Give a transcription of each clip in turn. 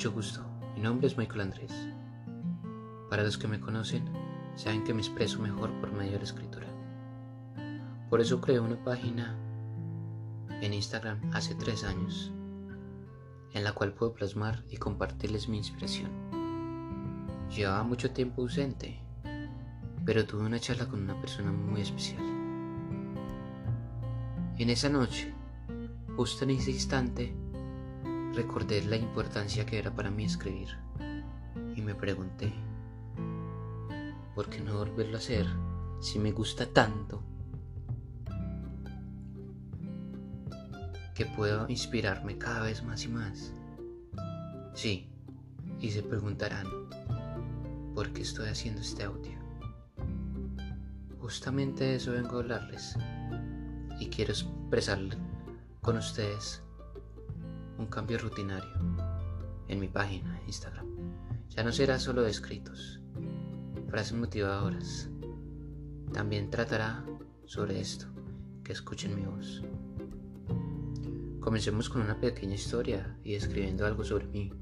Mucho gusto, mi nombre es Michael Andrés. Para los que me conocen, saben que me expreso mejor por medio de la escritura. Por eso creé una página en Instagram hace tres años, en la cual puedo plasmar y compartirles mi inspiración. Llevaba mucho tiempo ausente, pero tuve una charla con una persona muy especial. En esa noche, justo en ese instante, recordé la importancia que era para mí escribir y me pregunté, ¿por qué no volverlo a hacer si me gusta tanto? Que puedo inspirarme cada vez más y más. Sí, y se preguntarán, ¿por qué estoy haciendo este audio? Justamente de eso vengo a hablarles y quiero expresar con ustedes un cambio rutinario en mi página Instagram. Ya no será solo de escritos, frases motivadoras. También tratará sobre esto, que escuchen mi voz. Comencemos con una pequeña historia y escribiendo algo sobre mí.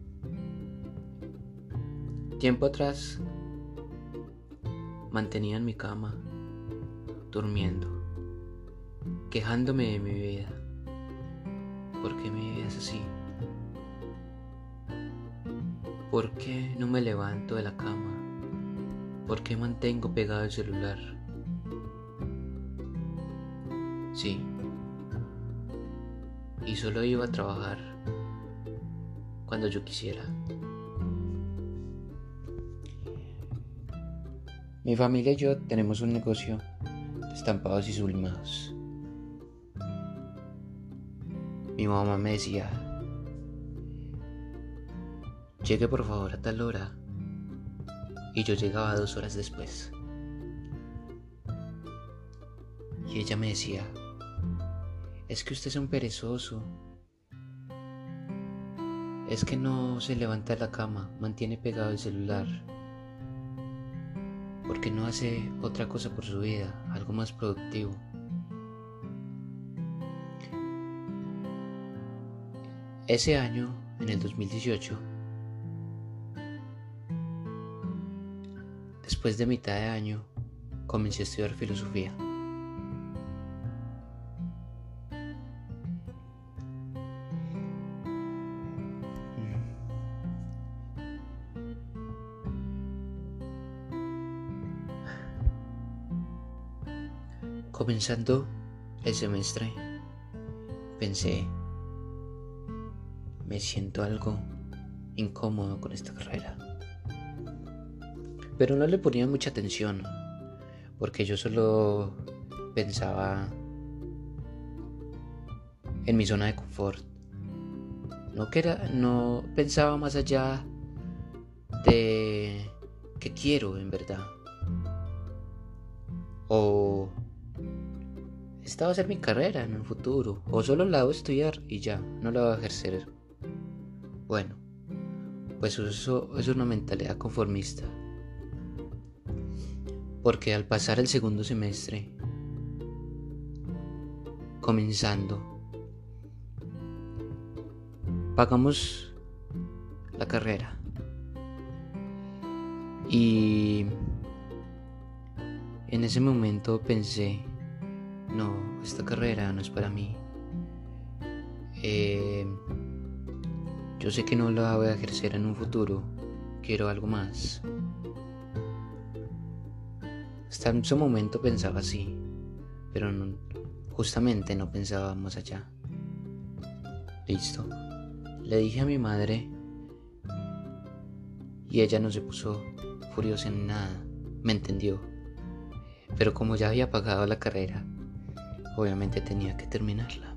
Tiempo atrás mantenía en mi cama, durmiendo, quejándome de mi vida ¿Por qué mi vida es así? ¿Por qué no me levanto de la cama? ¿Por qué mantengo pegado el celular? Sí. Y solo iba a trabajar cuando yo quisiera. Mi familia y yo tenemos un negocio de estampados y sublimados. Mi mamá me decía, llegue por favor a tal hora. Y yo llegaba dos horas después. Y ella me decía, es que usted es un perezoso. Es que no se levanta de la cama, mantiene pegado el celular. Porque no hace otra cosa por su vida, algo más productivo. Ese año, en el 2018, después de mitad de año, comencé a estudiar filosofía. Comenzando el semestre, pensé me siento algo incómodo con esta carrera. Pero no le ponía mucha atención, porque yo solo pensaba en mi zona de confort. No, no pensaba más allá de qué quiero en verdad. O esta va a ser mi carrera en el futuro. O solo la voy a estudiar y ya, no la voy a ejercer bueno, pues eso es una mentalidad conformista. Porque al pasar el segundo semestre, comenzando, pagamos la carrera. Y en ese momento pensé, no, esta carrera no es para mí. Eh, yo sé que no la voy a ejercer en un futuro. Quiero algo más. Hasta en ese momento pensaba así, pero justamente no pensaba más allá. Listo. Le dije a mi madre y ella no se puso furiosa en nada. Me entendió. Pero como ya había pagado la carrera, obviamente tenía que terminarla.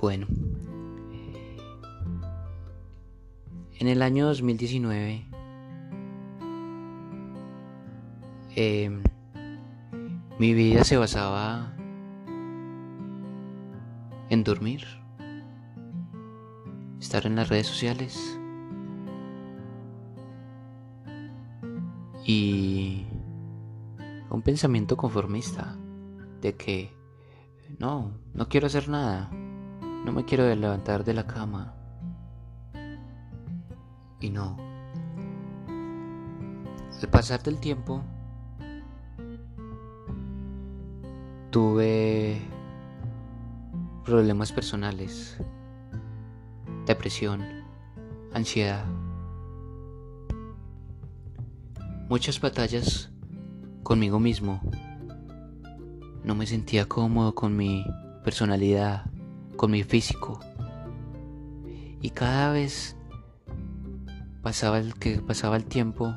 Bueno. En el año 2019, em, mi vida se basaba en dormir, estar en las redes sociales y un pensamiento conformista de que no, no quiero hacer nada, no me quiero levantar de la cama Y no. Al pasar del tiempo, tuve problemas personales, depresión, ansiedad, muchas batallas conmigo mismo. No me sentía cómodo con mi personalidad, con mi físico. Y cada vez pasaba el que pasaba el tiempo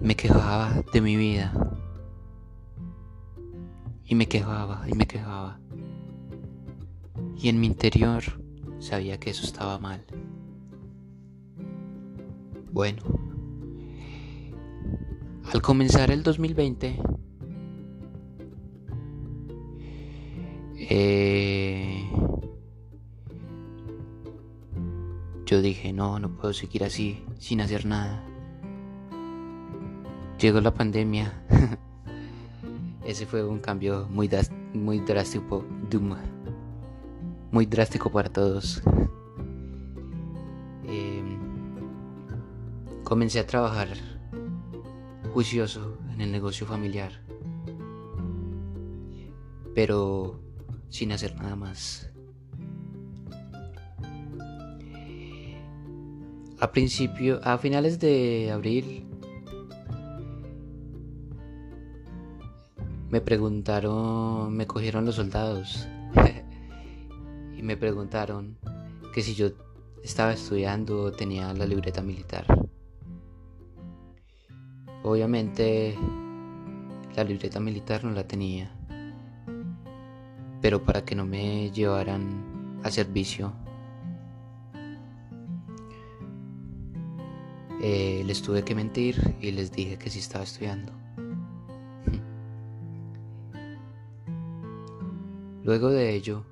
me quejaba de mi vida. Y me quejaba y me quejaba. Y en mi interior sabía que eso estaba mal. Bueno, al comenzar el 2020, eh, yo dije, no, no puedo seguir así, sin hacer nada. Llegó la pandemia. Ese fue un cambio muy, muy drástico, muy drástico para todos. Em, comencé a trabajar juicioso en el negocio familiar, pero sin hacer nada más. A principio, a finales de abril, me preguntaron, me cogieron los soldados y me preguntaron que si yo estaba estudiando o tenía la libreta militar. Obviamente la libreta militar no la tenía, pero para que no me llevaran a servicio, eh, les tuve que mentir y les dije que sí estaba estudiando. Luego de ello,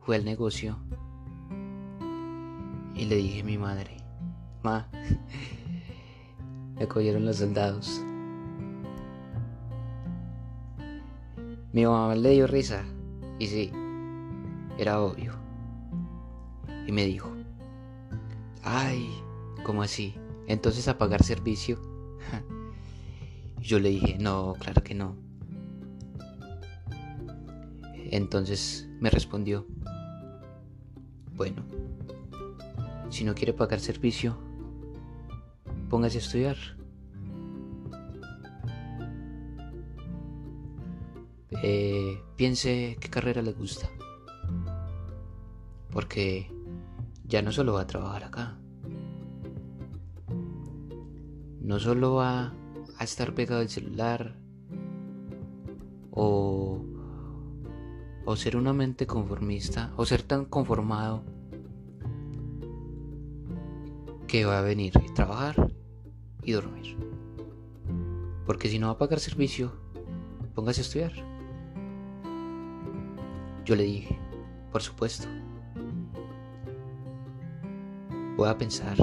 fue al negocio y le dije a mi madre, Ma, me cogieron los soldados. Mi mamá le dio risa y sí, era obvio. Y me dijo, ay, ¿cómo así? Entonces a pagar servicio. Yo le dije, no, claro que no. Entonces me respondió, bueno, si no quiere pagar servicio, póngase a estudiar. Eh, piense qué carrera le gusta. Porque ya no solo va a trabajar acá. No solo va a estar pegado al celular o o ser una mente conformista o ser tan conformado que va a venir a trabajar y dormir. Porque si no va a pagar servicio, póngase a estudiar. Yo le dije, por supuesto. Voy a pensar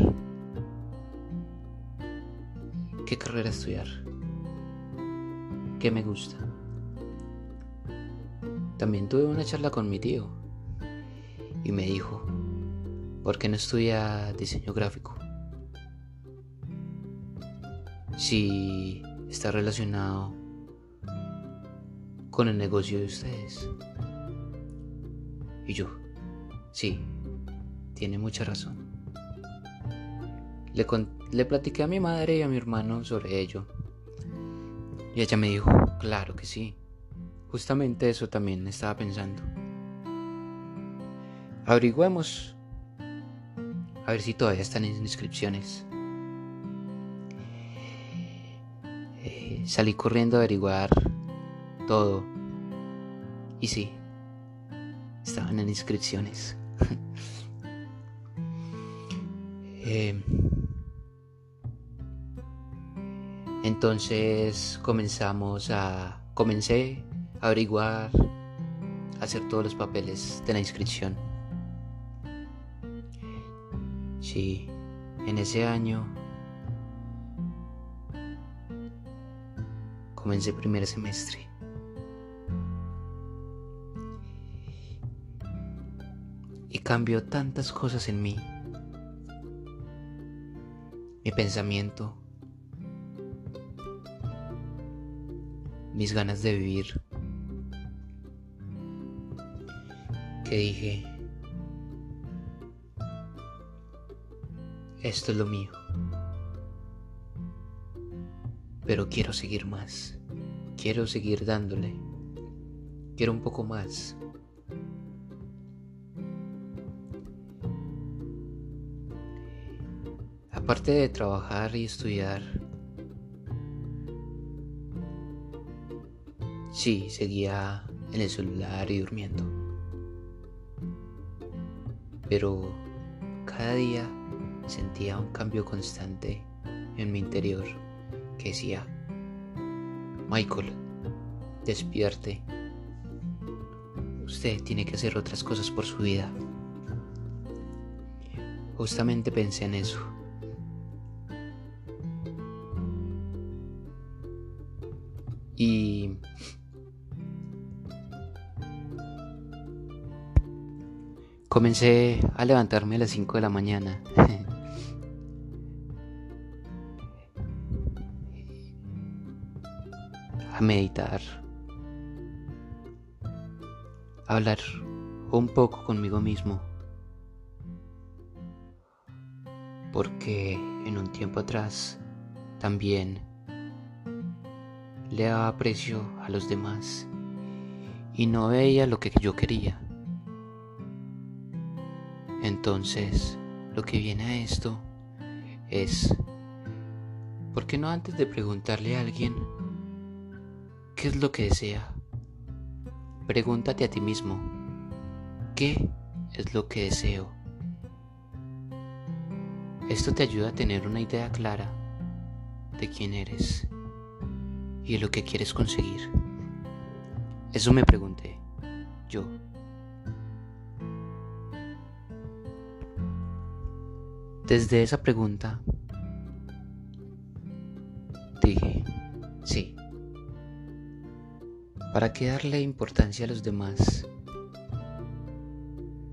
qué carrera estudiar, qué me gusta. También tuve una charla con mi tío y me dijo, ¿por qué no estudia diseño gráfico? Si está relacionado con el negocio de ustedes. Y yo, sí, tiene mucha razón. Le, le platiqué a mi madre y a mi hermano sobre ello. Y ella me dijo, claro que sí. Justamente eso también estaba pensando. Averigüemos. A ver si todavía están en inscripciones. Eh, salí corriendo a averiguar todo. Y sí, estaban en inscripciones. eh, entonces comenzamos a... Comencé averiguar, hacer todos los papeles de la inscripción. Sí, en ese año comencé primer semestre. y cambió tantas cosas en mí. Mi pensamiento, mis ganas de vivir, que dije, esto es lo mío, pero quiero seguir más, quiero seguir dándole, quiero un poco más. Aparte de trabajar y estudiar, sí, seguía en el celular y durmiendo. Pero cada día sentía un cambio constante en mi interior que decía, Michael, despierte. Usted tiene que hacer otras cosas por su vida. Justamente pensé en eso. Comencé a levantarme a las 5 de la mañana. a meditar. A hablar un poco conmigo mismo. Porque en un tiempo atrás también le daba aprecio a los demás y no veía lo que yo quería. Entonces, lo que viene a esto es, ¿por qué no antes de preguntarle a alguien qué es lo que desea? Pregúntate a ti mismo, ¿qué es lo que deseo? Esto te ayuda a tener una idea clara de quién eres y lo que quieres conseguir. Eso me pregunté yo. Desde esa pregunta dije, sí, ¿para qué darle importancia a los demás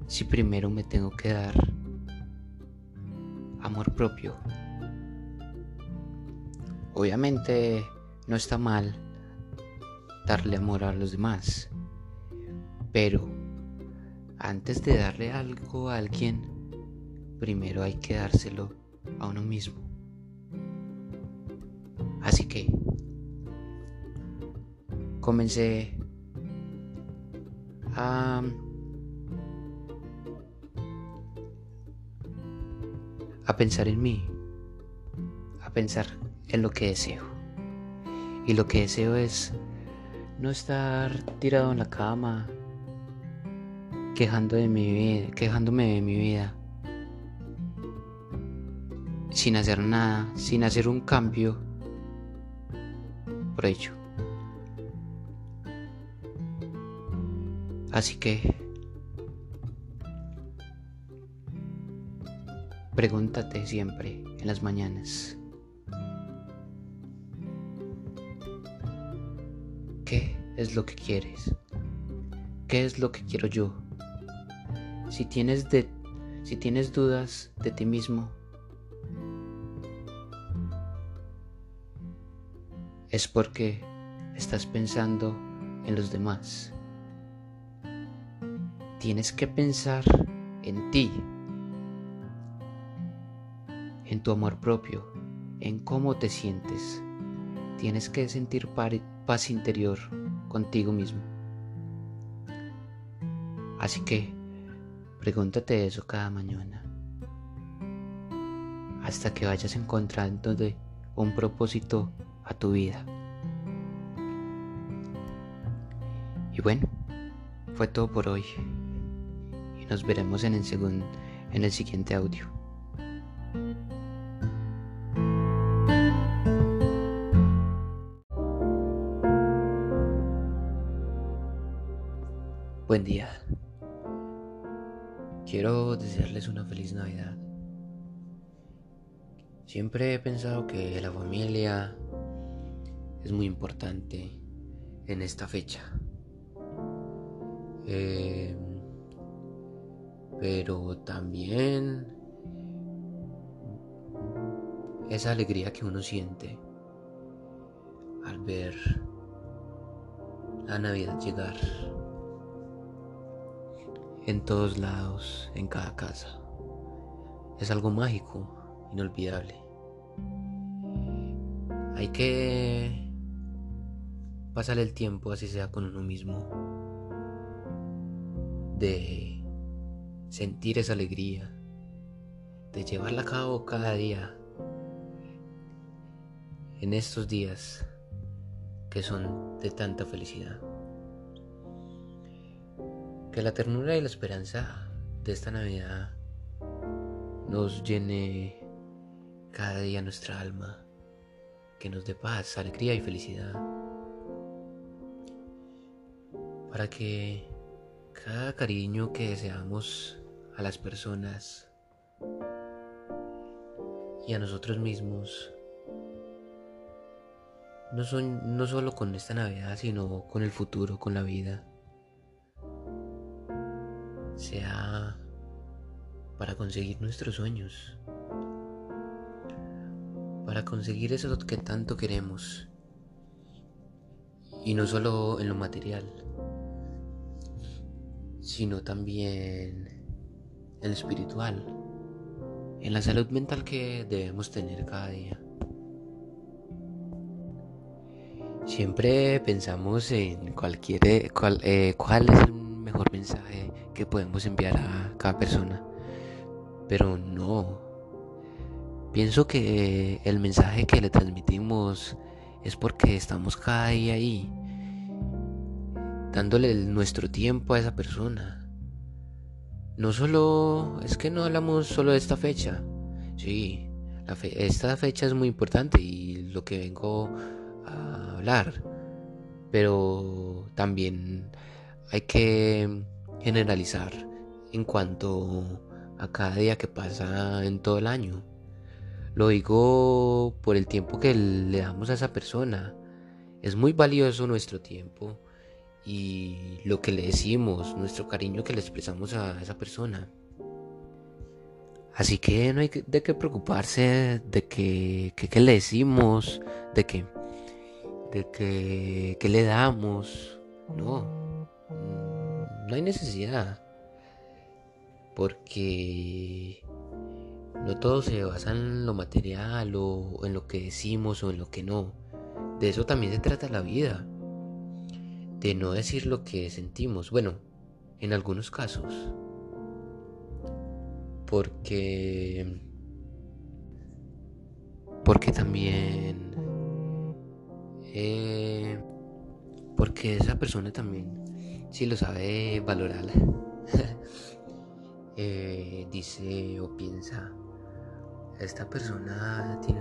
si primero me tengo que dar amor propio? Obviamente no está mal darle amor a los demás, pero antes de darle algo a alguien, primero hay que dárselo a uno mismo. Así que comencé a pensar en mí, a pensar en lo que deseo. Y lo que deseo es no estar tirado en la cama, quejando de mi vida, quejándome de mi vida, sin hacer nada, sin hacer un cambio por ello. Así que pregúntate siempre en las mañanas. ¿Qué es lo que quieres? ¿Qué es lo que quiero yo? Si tienes, de, si tienes dudas de ti mismo, es porque estás pensando en los demás. Tienes que pensar en ti, en tu amor propio, en cómo te sientes. Tienes que sentir paz interior contigo mismo. Así que pregúntate eso cada mañana hasta que vayas encontrando un propósito a tu vida. Y bueno, fue todo por hoy. Y nos veremos en el, segundo, en el siguiente audio. Buen día. Quiero desearles una feliz Navidad. Siempre he pensado que la familia es muy importante en esta fecha. Eh, pero también esa alegría que uno siente al ver la Navidad llegar en todos lados, en cada casa. Es algo mágico, inolvidable. Hay que pasar el tiempo, así sea con uno mismo, de sentir esa alegría, de llevarla a cabo cada día, en estos días que son de tanta felicidad. Que la ternura y la esperanza de esta Navidad nos llene cada día nuestra alma, que nos dé paz, alegría y felicidad. Para que cada cariño que deseamos a las personas y a nosotros mismos no, son, no solo con esta Navidad, sino con el futuro, con la vida. Sea para conseguir nuestros sueños, para conseguir eso que tanto queremos, y no solo en lo material, sino también en lo espiritual, en la salud mental que debemos tener cada día. Siempre pensamos en cualquier, eh, eh, cuál es el mejor mensaje que podemos enviar a cada persona. Pero no. Pienso que el mensaje que le transmitimos es porque estamos cada día ahí, dándole nuestro tiempo a esa persona. No solo, es que no hablamos solo de esta fecha. Sí, esta fecha es muy importante y lo que vengo hablar, pero también hay que generalizar en cuanto a cada día que pasa en todo el año. Lo digo por el tiempo que le damos a esa persona. Es muy valioso nuestro tiempo y lo que le decimos, nuestro cariño que le expresamos a esa persona. Así que no hay de qué preocuparse de que, que, le decimos, de que de que, le damos. No, no hay necesidad. Porque no todo se basa en lo material o en lo que decimos o en lo que no. De eso también se trata la vida. De no decir lo que sentimos. Bueno, en algunos casos. Porque... Porque también eh, porque esa persona también, si lo sabe valorar, eh, dice o piensa, esta persona tiene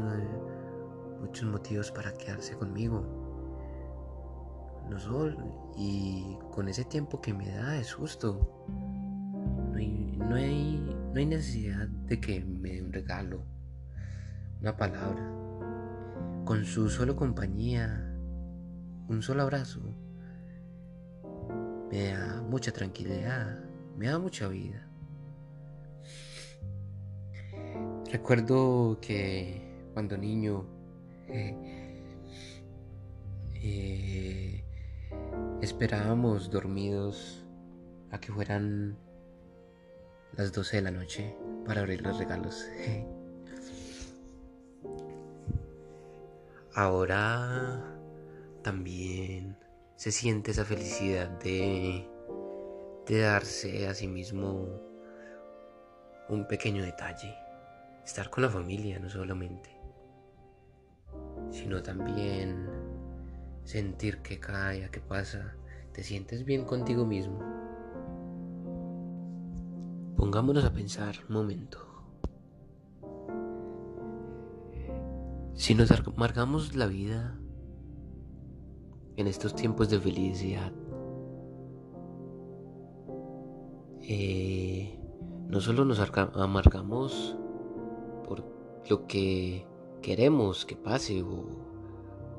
muchos motivos para quedarse conmigo. No solo, y con ese tiempo que me da es justo. No hay, no hay, no hay necesidad de que me dé un regalo, una palabra. Con su solo compañía, un solo abrazo, me da mucha tranquilidad, me da mucha vida. Recuerdo que cuando niño eh, esperábamos dormidos a que fueran las 12 de la noche para abrir los regalos. Ahora también se siente esa felicidad de, de darse a sí mismo un pequeño detalle. Estar con la familia no solamente, sino también sentir que cada día que pasa te sientes bien contigo mismo. Pongámonos a pensar un momento. Si nos amargamos la vida en estos tiempos de felicidad, eh, no solo nos amargamos por lo que queremos que pase o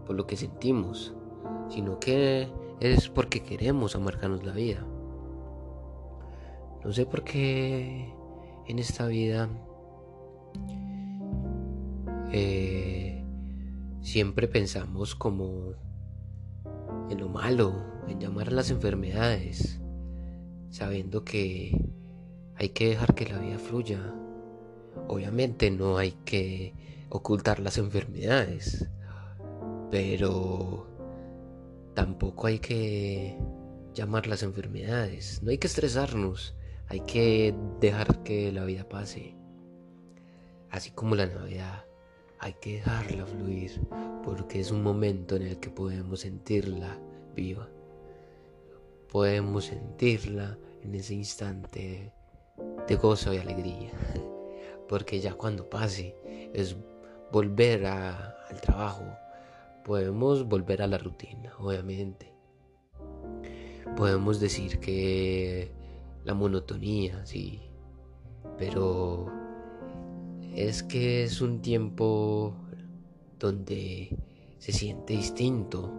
por lo que sentimos, sino que es porque queremos amargarnos la vida. No sé por qué en esta vida eh, siempre pensamos como en lo malo, en llamar a las enfermedades, sabiendo que hay que dejar que la vida fluya. Obviamente no hay que ocultar las enfermedades, pero tampoco hay que llamar las enfermedades, no hay que estresarnos, hay que dejar que la vida pase. Así como la Navidad, hay que dejarla fluir porque es un momento en el que podemos sentirla viva. Podemos sentirla en ese instante de gozo y alegría. Porque ya cuando pase es volver al trabajo. Podemos volver a la rutina, obviamente. Podemos decir que la monotonía, sí. Pero es que es un tiempo donde se siente distinto.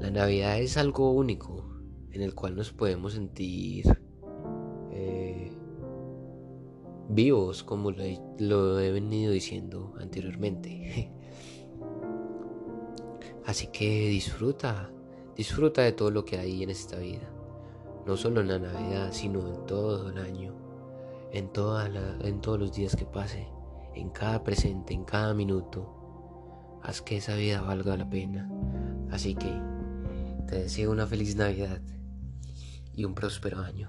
La Navidad es algo único en el cual nos podemos sentir eh, vivos, como lo he, venido diciendo anteriormente. Así que disfruta, disfruta de todo lo que hay en esta vida. No solo en la Navidad, sino en todo el año, en, en todos los días que pase, en cada presente, en cada minuto. Haz que esa vida valga la pena. Así que te deseo una feliz Navidad y un próspero año.